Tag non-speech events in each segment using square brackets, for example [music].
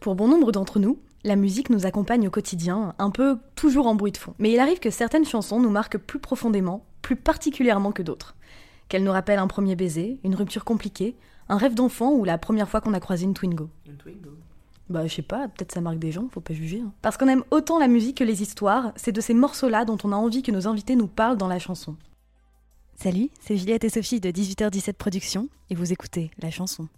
Pour bon nombre d'entre nous, la musique nous accompagne au quotidien, un peu toujours en bruit de fond. Mais il arrive que certaines chansons nous marquent plus profondément, plus particulièrement que d'autres. Qu'elles nous rappellent un premier baiser, une rupture compliquée, un rêve d'enfant ou la première fois qu'on a croisé une Twingo. Une Twingo. Bah, je sais pas, peut-être ça marque des gens, faut pas juger. hein. Parce qu'on aime autant la musique que les histoires, c'est de ces morceaux-là dont on a envie que nos invités nous parlent dans la chanson. Salut, c'est Juliette et Sophie de 18h17 Productions, et vous écoutez La Chanson.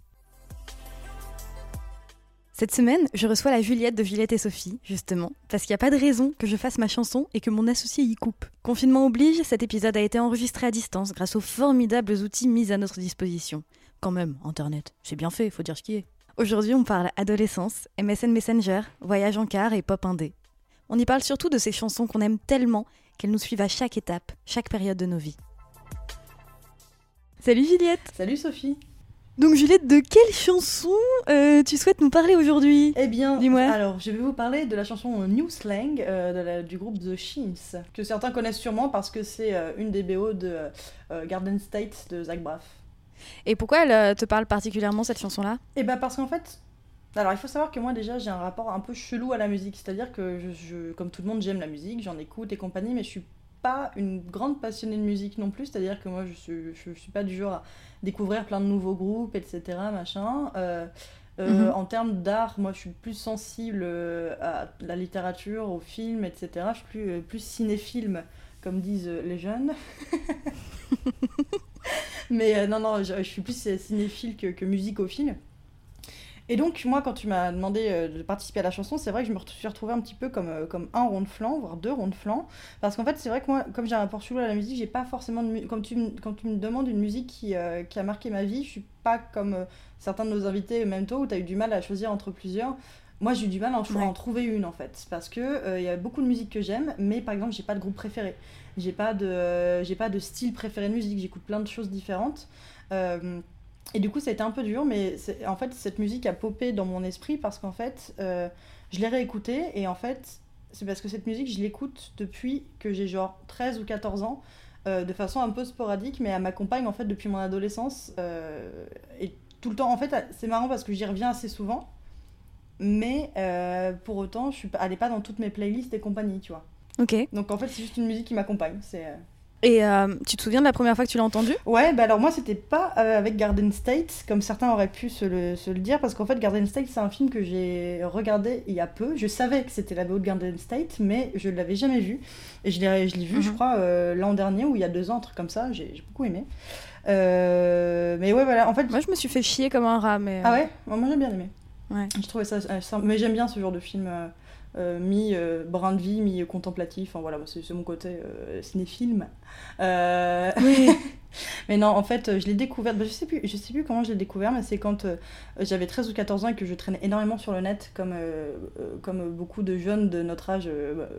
Cette semaine, je reçois la Juliette de Juliette et Sophie, justement, parce qu'il n'y a pas de raison que je fasse ma chanson et que mon associé y coupe. Confinement oblige, cet épisode a été enregistré à distance grâce aux formidables outils mis à notre disposition. Quand même, Internet, c'est bien fait, faut dire ce qui est. Aujourd'hui, on parle adolescence, MSN Messenger, voyage en car et pop indé. On y parle surtout de ces chansons qu'on aime tellement qu'elles nous suivent à chaque étape, chaque période de nos vies. Salut Juliette Salut Sophie. Donc Juliette, de quelle chanson euh, tu souhaites nous parler aujourd'hui? Eh bien, Dis-moi. alors je vais vous parler de la chanson New Slang euh, de la- du groupe The Sheens, que certains connaissent sûrement parce que c'est euh, une des BO de euh, Garden State de Zach Braff. Et pourquoi elle euh, te parle particulièrement cette chanson-là? Et bah parce qu'en fait, alors il faut savoir que moi déjà j'ai un rapport un peu chelou à la musique, c'est-à-dire que je, je- comme tout le monde j'aime la musique, j'en écoute et compagnie, mais je suis pas une grande passionnée de musique non plus, c'est-à-dire que moi je suis, je, suis pas du genre à découvrir plein de nouveaux groupes, etc. machin. Euh, euh, Mhm. En termes d'art, moi je suis plus sensible euh, à la littérature, aux films, etc. Je suis plus, plus cinéphile, comme disent les jeunes. [laughs] [laughs] Mais euh, non, non, je, je suis plus cinéphile que, que musicophile. Et donc, moi, quand tu m'as demandé euh, de participer à la chanson, c'est vrai que je me suis retrouvée un petit peu comme, euh, comme un rond de flanc, voire deux ronds de flanc. Parce qu'en fait, c'est vrai que moi, comme j'ai un rapport chelou à la musique, j'ai pas forcément de mu- Comme tu, me- quand tu me demandes une musique qui, euh, qui a marqué ma vie, je suis pas comme certains de nos invités, même toi, où tu as eu du mal à choisir entre plusieurs. Moi, j'ai eu du mal à en, Ouais. en trouver une, en fait. Parce que il y a beaucoup de musique que j'aime, mais par exemple, j'ai pas de groupe préféré. J'ai pas de, j'ai pas de style préféré de musique. J'écoute plein de choses différentes. Euh, et du coup, ça a été un peu dur, mais en fait, cette musique a popé dans mon esprit parce qu'en fait, euh, je l'ai réécoutée et en fait, c'est parce que cette musique, je l'écoute depuis que j'ai genre 13 ou 14 ans, euh, de façon un peu sporadique, mais elle m'accompagne en fait depuis mon adolescence euh, et tout le temps. En fait, c'est marrant parce que j'y reviens assez souvent, mais pour autant, je suis elle n'est pas dans toutes mes playlists et compagnie, tu vois. Ok. Donc en fait, c'est juste une musique qui m'accompagne. C'est Et euh, tu te souviens de la première fois que tu l'as entendue Ouais, bah alors moi c'était pas euh, avec Garden State, comme certains auraient pu se le, se le dire, parce qu'en fait Garden State c'est un film que j'ai regardé il y a peu. Je savais que c'était la BO de Garden State, mais je ne l'avais jamais vu. Et je l'ai je l'ai vu, je Mhm. crois, euh, l'an dernier ou il y a deux ans, un truc comme ça, j'ai beaucoup aimé. Mais ouais, voilà, en fait. Moi, je me suis fait chier comme un rat, mais. Ah ouais? Moi j'ai bien aimé. Ouais. Je trouvais ça. ça- mais j'aime bien ce genre de film. Euh, mi euh, brin de vie, mi contemplatif, enfin voilà, c'est mon côté euh, cinéfilm. Oui. [laughs] mais non, en fait, euh, je l'ai découverte, bah, je sais plus, je sais plus comment je l'ai découvert, mais c'est quand euh, j'avais 13 ou 14 ans et que je traînais énormément sur le net, comme, euh, comme beaucoup de jeunes de notre âge. bah,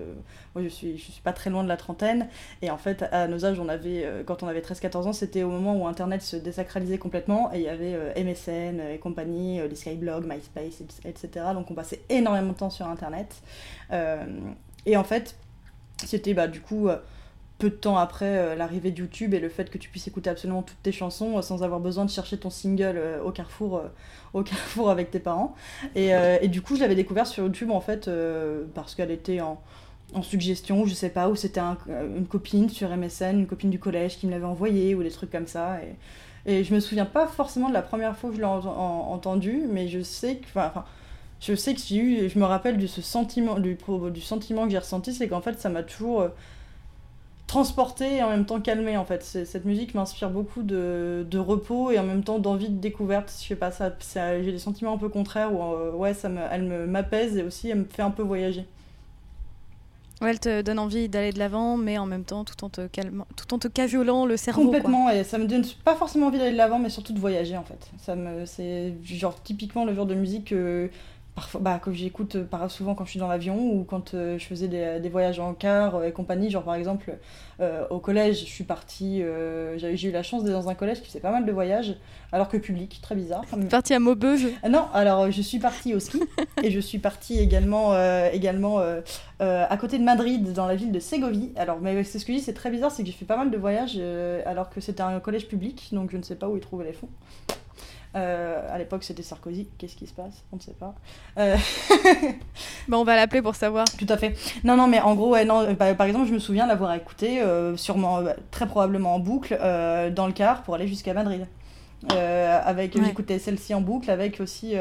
moi, je suis, je suis pas très loin de la trentaine, et en fait, à nos âges, on avait, quand on avait 13-14 ans, c'était au moment où Internet se désacralisait complètement, et il y avait MSN et compagnie, les Skyblogs, MySpace, et- etc. Donc on passait énormément de temps sur Internet. Et en fait, c'était bah, du coup peu de temps après euh, l'arrivée de YouTube et le fait que tu puisses écouter absolument toutes tes chansons euh, sans avoir besoin de chercher ton single euh, au carrefour, au carrefour avec tes parents. Et, du coup, je l'avais découvert sur YouTube en fait parce qu'elle était en, suggestion, je sais pas, ou c'était un- une copine sur MSN, une copine du collège qui me l'avait envoyé ou des trucs comme ça. Et, et je me souviens pas forcément de la première fois que je l'ai en- en- entendu, mais je sais que. enfin, je sais que j'ai eu, je me rappelle de ce sentiment, du, du sentiment que j'ai ressenti, c'est qu'en fait ça m'a toujours transporté et en même temps calmé en fait. Cette musique m'inspire beaucoup de, de repos et en même temps d'envie de découverte. Je sais pas, ça, ça- j'ai des sentiments un peu contraires où euh, ouais, ça me, elle me- m'apaise et aussi elle me fait un peu voyager. Ouais, elle te donne envie d'aller de l'avant, mais en même temps, tout en te calmant, tout en te caviolant le cerveau. Complètement, et ça me donne pas forcément envie d'aller de l'avant, mais surtout de voyager en fait. Ça me, c'est genre typiquement le genre de musique que parfois, bah, que j'écoute euh, souvent quand je suis dans l'avion ou quand euh, je faisais des, des, voyages en car et compagnie. Genre par exemple euh, au collège, je suis partie, j'ai eu la chance d'être dans un collège qui faisait pas mal de voyages, alors que public, très bizarre. Partie à Maubeuge? Non, alors je suis partie au ski et je suis partie également, également à côté de Madrid, dans la ville de Ségovie. Alors, mais c'est ce que je dis, c'est très bizarre, c'est que j'ai fait pas mal de voyages alors que c'était un collège public, donc je ne sais pas où ils trouvaient les fonds. Euh, à l'époque, c'était Sarkozy. Qu'est-ce qui se passe? On ne sait pas. Euh... [laughs] Bah, on va l'appeler pour savoir. Tout à fait. Non, non, mais en gros, ouais, non, bah, par exemple, je me souviens l'avoir écouté, euh, sûrement, euh, très probablement en boucle, dans le car pour aller jusqu'à Madrid. avec, ouais. J'écoutais celle-ci en boucle avec aussi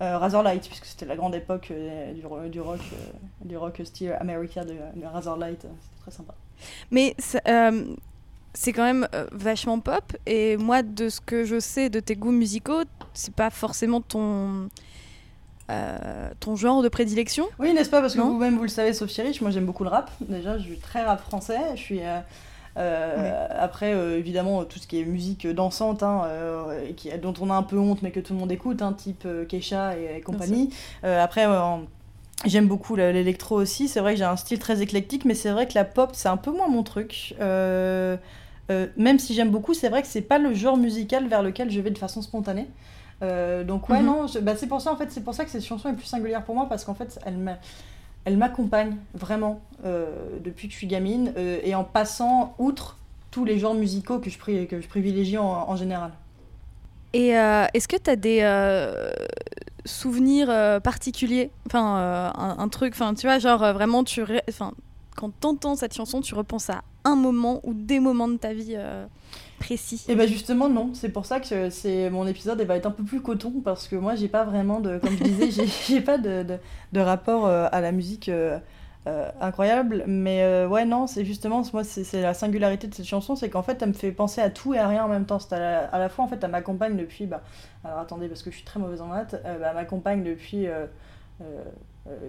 Razorlight, puisque c'était la grande époque du, du, rock, du rock style America de, de Razorlight. C'était très sympa. Mais c'est quand même euh, vachement pop. Et moi, de ce que je sais de tes goûts musicaux, c'est pas forcément ton. Euh, ton genre de prédilection Oui, n'est-ce pas? Parce que vous-même, vous le savez, Sophie Rich, moi j'aime beaucoup le rap. Déjà, je suis très rap français. Je suis. Euh, après, évidemment, tout ce qui est musique dansante, hein, qui, dont on a un peu honte, mais que tout le monde écoute, hein, type Keisha et, et compagnie. après, J'aime beaucoup l'électro aussi. C'est vrai que j'ai un style très éclectique, mais c'est vrai que la pop, c'est un peu moins mon truc. Euh, euh, même si j'aime beaucoup, c'est vrai que c'est pas le genre musical vers lequel je vais de façon spontanée. Euh, donc ouais, mhm. non, bah, c'est pour ça en fait, c'est pour ça que cette chanson est plus singulière pour moi parce qu'en fait, elle m'accompagne vraiment depuis que je suis gamine et en passant outre tous les genres musicaux que je, que je privilégie en, en général. Et est-ce que tu as des souvenir euh, particulier Enfin, euh, un, truc, enfin, tu vois, genre euh, vraiment, tu enfin, quand t'entends cette chanson, tu repenses à un moment ou des moments de ta vie précis. Et eh ben justement non, c'est pour ça que c'est mon épisode va être un peu plus coton parce que moi j'ai pas vraiment de, comme je disais, j'ai [laughs] pas de, de, rapport à la musique euh, incroyable. Mais euh, ouais, non, c'est justement, moi, c'est la singularité de cette chanson, c'est qu'en fait, elle me fait penser à tout et à rien en même temps. C'est à, à, la fois, en fait, elle m'accompagne depuis, bah, alors attendez, parce que je suis très mauvaise en maths, euh, bah, elle m'accompagne depuis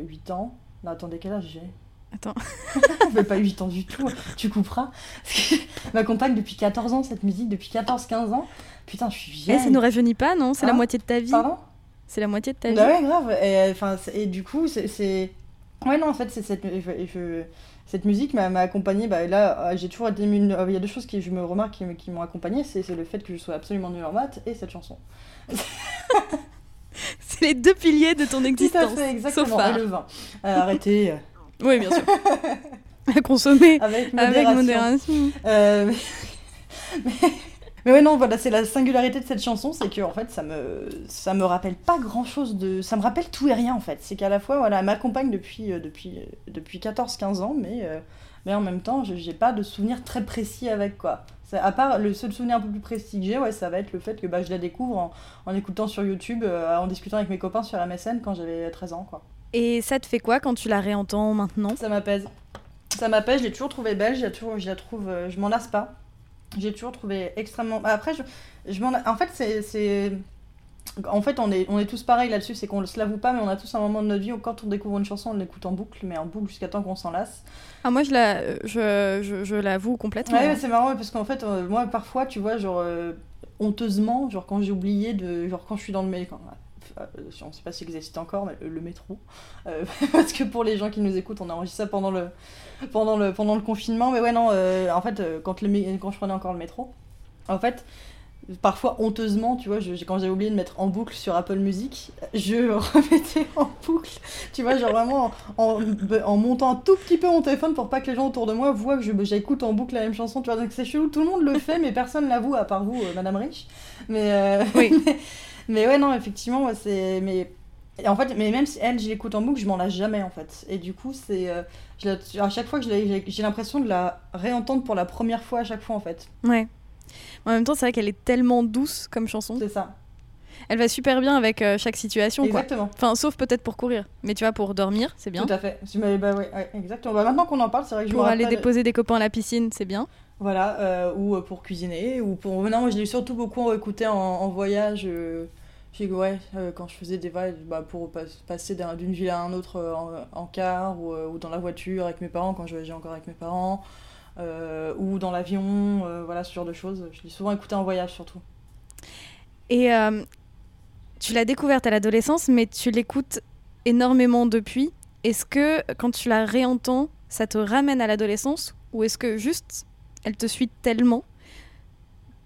8 ans. Non, attendez, quel âge j'ai? Attends. [laughs] mais pas 8 ans du tout, tu couperas. [laughs] m'accompagne depuis 14 ans, cette musique, depuis 14-15 ans. Putain, je suis vieille. Et ça nous rajeunit pas, non? C'est la hein? moitié de ta vie. Pardon? C'est la moitié de ta bah vie. ouais, grave. Et, enfin, et du coup, c'est Ouais, non, en fait, c'est cette, je, cette musique m'a accompagnée. Bah, là, euh, j'ai toujours été. Euh, il y a deux choses qui, je me remarque qui, qui m'ont accompagnée c'est le fait que je sois absolument nulle en maths et cette chanson. [laughs] c'est les deux piliers de ton existence. Tout à fait, exactement. Et le vin. Euh, arrêtez. oui, bien sûr. [laughs] à consommer avec modération. Avec modération. mais... [laughs] Mais ouais, non, voilà, c'est la singularité de cette chanson, c'est que en fait, ça me, ça me rappelle pas grand chose de. Ça me rappelle tout et rien en fait. C'est qu'à la fois, voilà, elle m'accompagne depuis, euh, depuis, euh, depuis 14-15 ans, mais, euh, mais en même temps, j'ai pas de souvenir très précis avec quoi. À part le seul souvenir un peu plus précis que j'ai, ouais, ça va être le fait que bah, je la découvre en, en écoutant sur YouTube, en discutant avec mes copains sur la MSN quand j'avais 13 ans, quoi. Et ça te fait quoi quand tu la réentends maintenant? Ça m'apaise. Ça m'apaise, je l'ai toujours trouvée belle, je la, toujours, je la trouve, je m'en lasse pas j'ai toujours trouvé extrêmement. Bah, après, je, je m'en. En fait, c'est. En fait, on est, on est tous pareils là-dessus, c'est qu'on se l'avoue pas, mais on a tous un moment de notre vie où quand on découvre une chanson, on l'écoute en boucle, mais en boucle jusqu'à temps qu'on s'en lasse. Ah, moi, je la, je, je, je l'avoue complètement. Ouais, c'est marrant, parce qu'en fait, euh, moi, parfois, tu vois, genre, euh, honteusement, genre, quand j'ai oublié de. Genre, quand je suis dans le. Quand, on ne sait pas s'il existe encore, mais le, métro. Euh, [laughs] parce que pour les gens qui nous écoutent, on a enregistré ça pendant le, pendant le, pendant le confinement. Mais ouais, non, euh, en fait, quand, le, quand je prenais encore le métro, en fait, parfois honteusement, tu vois, je, quand j'ai oublié de mettre en boucle sur Apple Music, je [laughs] remettais en boucle, tu vois, genre vraiment en, en, montant un tout petit peu mon téléphone pour pas que les gens autour de moi voient que j'écoute en boucle la même chanson, tu vois, donc c'est chelou, tout le monde le fait, mais personne l'avoue à part vous, Madame Rich. Mais, oui. [laughs] Mais ouais, non, effectivement, c'est. Mais. en fait, mais même si elle, je l'écoute en boucle, je m'en lasse jamais en fait. Et du coup, c'est. Euh, à chaque fois que j'ai l'impression de la réentendre pour la première fois à chaque fois en fait. Ouais. En même temps, c'est vrai qu'elle est tellement douce comme chanson. C'est ça. Elle va super bien avec euh, chaque situation. Exactement. Enfin, sauf peut-être pour courir. Mais tu vois, pour dormir, c'est bien. Tout à fait. Bah, ouais, exactement. Bah, maintenant qu'on en parle, c'est vrai que je Pour aller déposer des copains à la piscine, c'est bien. Voilà, euh, ou pour cuisiner, ou pour... Non, moi je l'ai surtout beaucoup écouté en, en voyage, J'ai ouais, euh, quand je faisais des voyages bah, pour pas- passer d'un- d'une ville à un autre euh, en, car ou, euh, ou dans la voiture avec mes parents quand je voyageais encore avec mes parents ou dans l'avion, voilà ce genre de choses. Je l'ai souvent écouté en voyage surtout. Et tu l'as découverte à l'adolescence, mais tu l'écoutes énormément depuis. Est-ce que quand tu la réentends, ça te ramène à l'adolescence ou est-ce que juste elle te suit tellement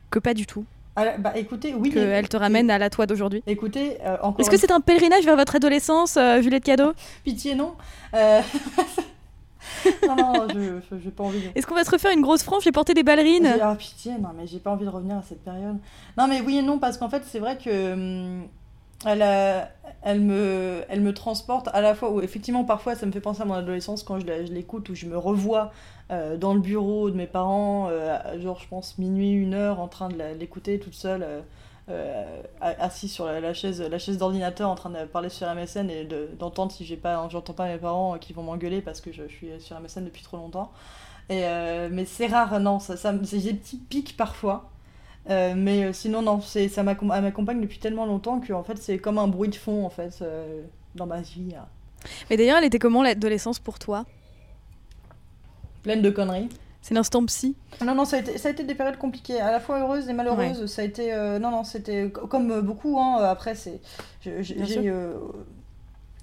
que pas du tout? Ah, bah écoutez, oui. Qu'elle te ramène à la toi d'aujourd'hui Écoutez, euh, encore Est-ce que c'est un pèlerinage vers votre adolescence, euh, Juliette Cadeau? Pitié non. Euh, [laughs] non non, je je- j'ai pas envie de. Est-ce qu'on va se refaire une grosse frange et porter des ballerines? J'ai- Ah pitié, non mais j'ai pas envie de revenir à cette période. Non mais oui et non parce qu'en fait c'est vrai que hum, elle, me, transporte à la fois où effectivement parfois ça me fait penser à mon adolescence quand je l'écoute où je me revois euh, dans le bureau de mes parents, euh, genre je pense minuit, une heure en train de l'écouter toute seule. euh, assis sur la, chaise, la chaise d'ordinateur en train de parler sur MSN et de- d'entendre si j'ai pas, j'entends pas mes parents qui vont m'engueuler parce que je, suis sur MSN depuis trop longtemps. Et, mais c'est rare, non, ça, ça, des petits pics parfois. Euh, mais euh, sinon, non, c'est, ça m'accompagne depuis tellement longtemps que en fait, c'est comme un bruit de fond en fait, euh, dans ma vie. hein. Mais d'ailleurs, elle était comment l'adolescence pour toi? Pleine de conneries. C'est l'instant psy? Non, non, ça a, été, ça a été des périodes compliquées, à la fois heureuses et malheureuses. Ça a été. euh, non, non, c'était co- comme beaucoup, hein, après, c'est. j'ai- Bien sûr.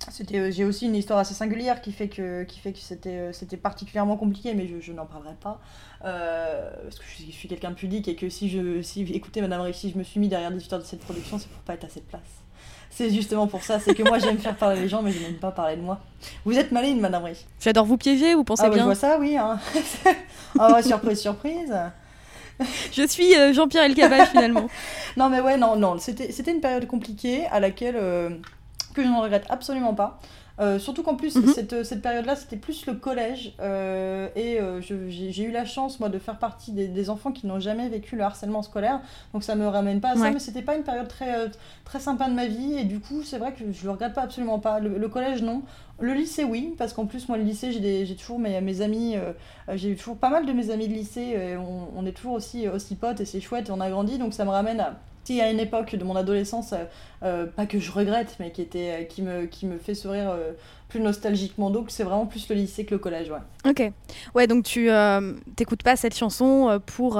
J'ai euh, c'était, j'ai aussi une histoire assez singulière qui fait que, qui fait que c'était, euh, c'était particulièrement compliqué, mais je, je n'en parlerai pas. Euh, parce que je suis, je suis quelqu'un de pudique et que si je. Si, écoutez, Madame je me suis mis derrière 18 heures de cette production, c'est pour pas être à cette place. C'est justement pour ça, c'est que moi j'aime faire parler les gens, mais je n'aime pas parler de moi. Vous êtes maligne, Madame Ricci. J'adore vous piéger, vous pensez Ah, je bien vois ça, oui. Hein. Ah [laughs] ouais, surprise, surprise. Je suis euh, Jean-Pierre Elkabbach finalement. [laughs] Non, mais ouais, non, non, c'était c'était une période compliquée à laquelle euh, que je ne regrette absolument pas. Euh, surtout qu'en plus, Mhm. cette, cette période-là, c'était plus le collège. euh, et euh, j'ai eu la chance, moi, de faire partie des, des enfants qui n'ont jamais vécu le harcèlement scolaire. Donc ça me ramène pas à ça, Ouais. mais c'était pas une période très, très sympa de ma vie. Et du coup, c'est vrai que je le regrette pas absolument pas. Le, le collège, non. Le lycée, oui, parce qu'en plus, moi, le lycée, j'ai toujours mes, mes amis. j'ai eu toujours pas mal de mes amis de lycée. on, on est toujours aussi, aussi potes et c'est chouette et on a grandi. Donc ça me ramène à. Si à une époque de mon adolescence, euh, euh, pas que je regrette, mais qui, était, euh, qui, me, qui me fait sourire euh, plus nostalgiquement, donc c'est vraiment plus le lycée que le collège, ouais. Ok. Ouais, donc tu euh, t'écoutes pas cette chanson pour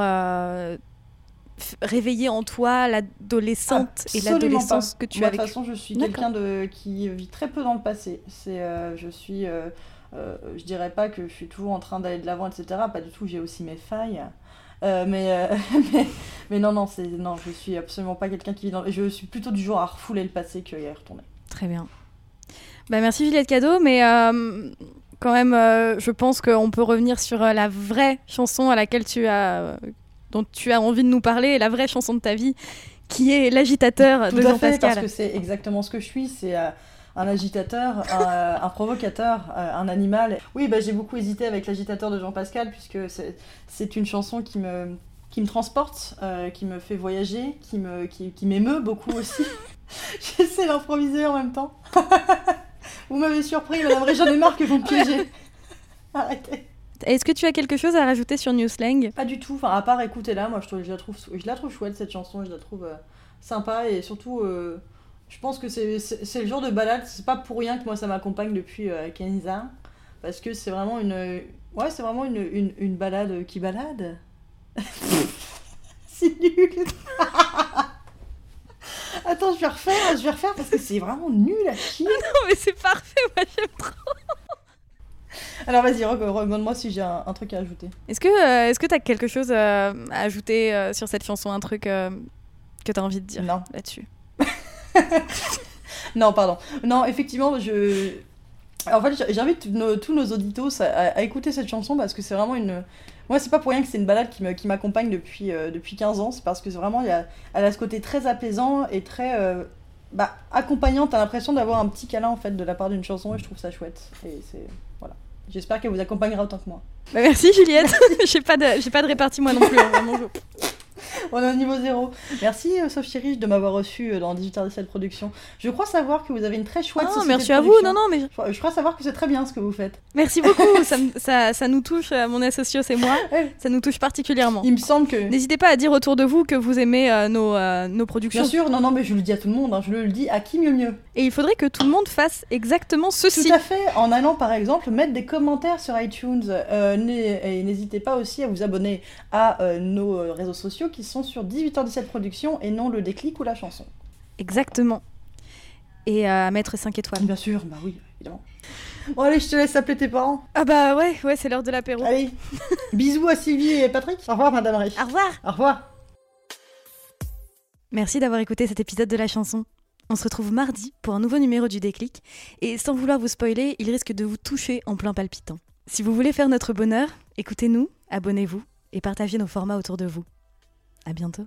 réveiller en toi l'adolescente et l'adolescence que tu Moi, as De toute façon, je suis quelqu'un de qui vit très peu dans le passé. C'est, euh, je suis, euh, euh, je dirais pas que je suis toujours en train d'aller de l'avant, etc. Pas du tout. J'ai aussi mes failles. Euh, mais, euh, [laughs] mais, mais non, non, c'est, non, je suis absolument pas quelqu'un qui vit dans. Je suis plutôt du genre à refouler le passé qu'à y retourner. Très bien. Bah, merci Juliette Cadeau, mais euh, quand même, je pense qu'on peut revenir sur la vraie chanson à laquelle tu as, dont tu as envie de nous parler, la vraie chanson de ta vie, qui est l'agitateur de à fait, Jean-Pascal. parce que c'est exactement ce que je suis. C'est un agitateur, un, un provocateur, euh, un animal. Oui, bah, j'ai beaucoup hésité avec l'agitateur de Jean-Pascal, puisque c'est- une chanson qui me, qui me transporte, euh, qui me fait voyager, qui me, qui, qui m'émeut beaucoup aussi. [laughs] J'essaie d'improviser en même temps. [laughs] vous m'avez surpris, madame Ré, j'en ai marre que vous me piégez. [laughs] Arrêtez. Est-ce que tu as quelque chose à rajouter sur New Slang? Pas du tout, enfin à part écouter là, moi je, la trouve, je la trouve chouette cette chanson, je la trouve euh, sympa et surtout euh, je pense que c'est le genre de balade, c'est pas pour rien que moi ça m'accompagne depuis euh, 15 ans, parce que c'est vraiment une... Ouais c'est vraiment une, une, une balade qui balade. [laughs] c'est nul [laughs] Attends je vais refaire, je vais refaire parce que c'est vraiment nul à chier Non, mais c'est parfait, moi j'aime trop. Alors vas-y, re- remande-moi si j'ai un, un truc à ajouter. Est-ce que euh, est-ce que tu as quelque chose euh, à ajouter euh, sur cette chanson, un truc euh, que tu as envie de dire Non. là-dessus? [laughs] Non, pardon. Non, effectivement, je. En fait, j'invite tous nos auditos à, écouter cette chanson parce que c'est vraiment une. Moi, c'est pas pour rien que c'est une balade qui me- qui m'accompagne depuis, euh, depuis 15 ans. C'est parce que vraiment, y a, elle a ce côté très apaisant et très euh, bah, accompagnant. T'as l'impression d'avoir un petit câlin en fait de la part d'une chanson et je trouve ça chouette. Et c'est. Voilà. J'espère qu'elle vous accompagnera autant que moi. Bah, Merci Juliette. [laughs] j'ai pas de pas de répartie moi non plus. hein, vraiment, [laughs] On est au niveau zéro. Merci euh, Sophie Rich de m'avoir reçu euh, dans 18h17 Productions. Je crois savoir que vous avez une très chouette Ah, société merci à vous. Non, non, mais Je crois- Je crois savoir que c'est très bien ce que vous faites. merci beaucoup. [laughs] ça, ça, ça nous touche, euh, mon associé et moi. Ça nous touche particulièrement. Il me semble que... N'hésitez pas à dire autour de vous que vous aimez euh, nos, euh, nos productions. Bien sûr, non, non, mais je le dis à tout le monde, hein, je le dis à qui mieux mieux. Et il faudrait que tout le monde fasse exactement ceci. Tout à fait, en allant par exemple mettre des commentaires sur iTunes. Euh, et n'hésitez pas aussi à vous abonner à nos réseaux sociaux qui sont sur 18h17 Productions et non le déclic ou la chanson. Exactement. Et à mettre 5 étoiles. Bien sûr, bah oui, évidemment. Bon allez, je te laisse appeler tes parents. Ah bah ouais, ouais, c'est l'heure de l'apéro. Allez, [laughs] bisous à Sylvie et Patrick. Au revoir Madame Rich. Au revoir. Au revoir. Merci d'avoir écouté cet épisode de la chanson. On se retrouve mardi pour un nouveau numéro du déclic. Et sans vouloir vous spoiler, il risque de vous toucher en plein palpitant. Si vous voulez faire notre bonheur, écoutez-nous, abonnez-vous et partagez nos formats autour de vous. À bientôt.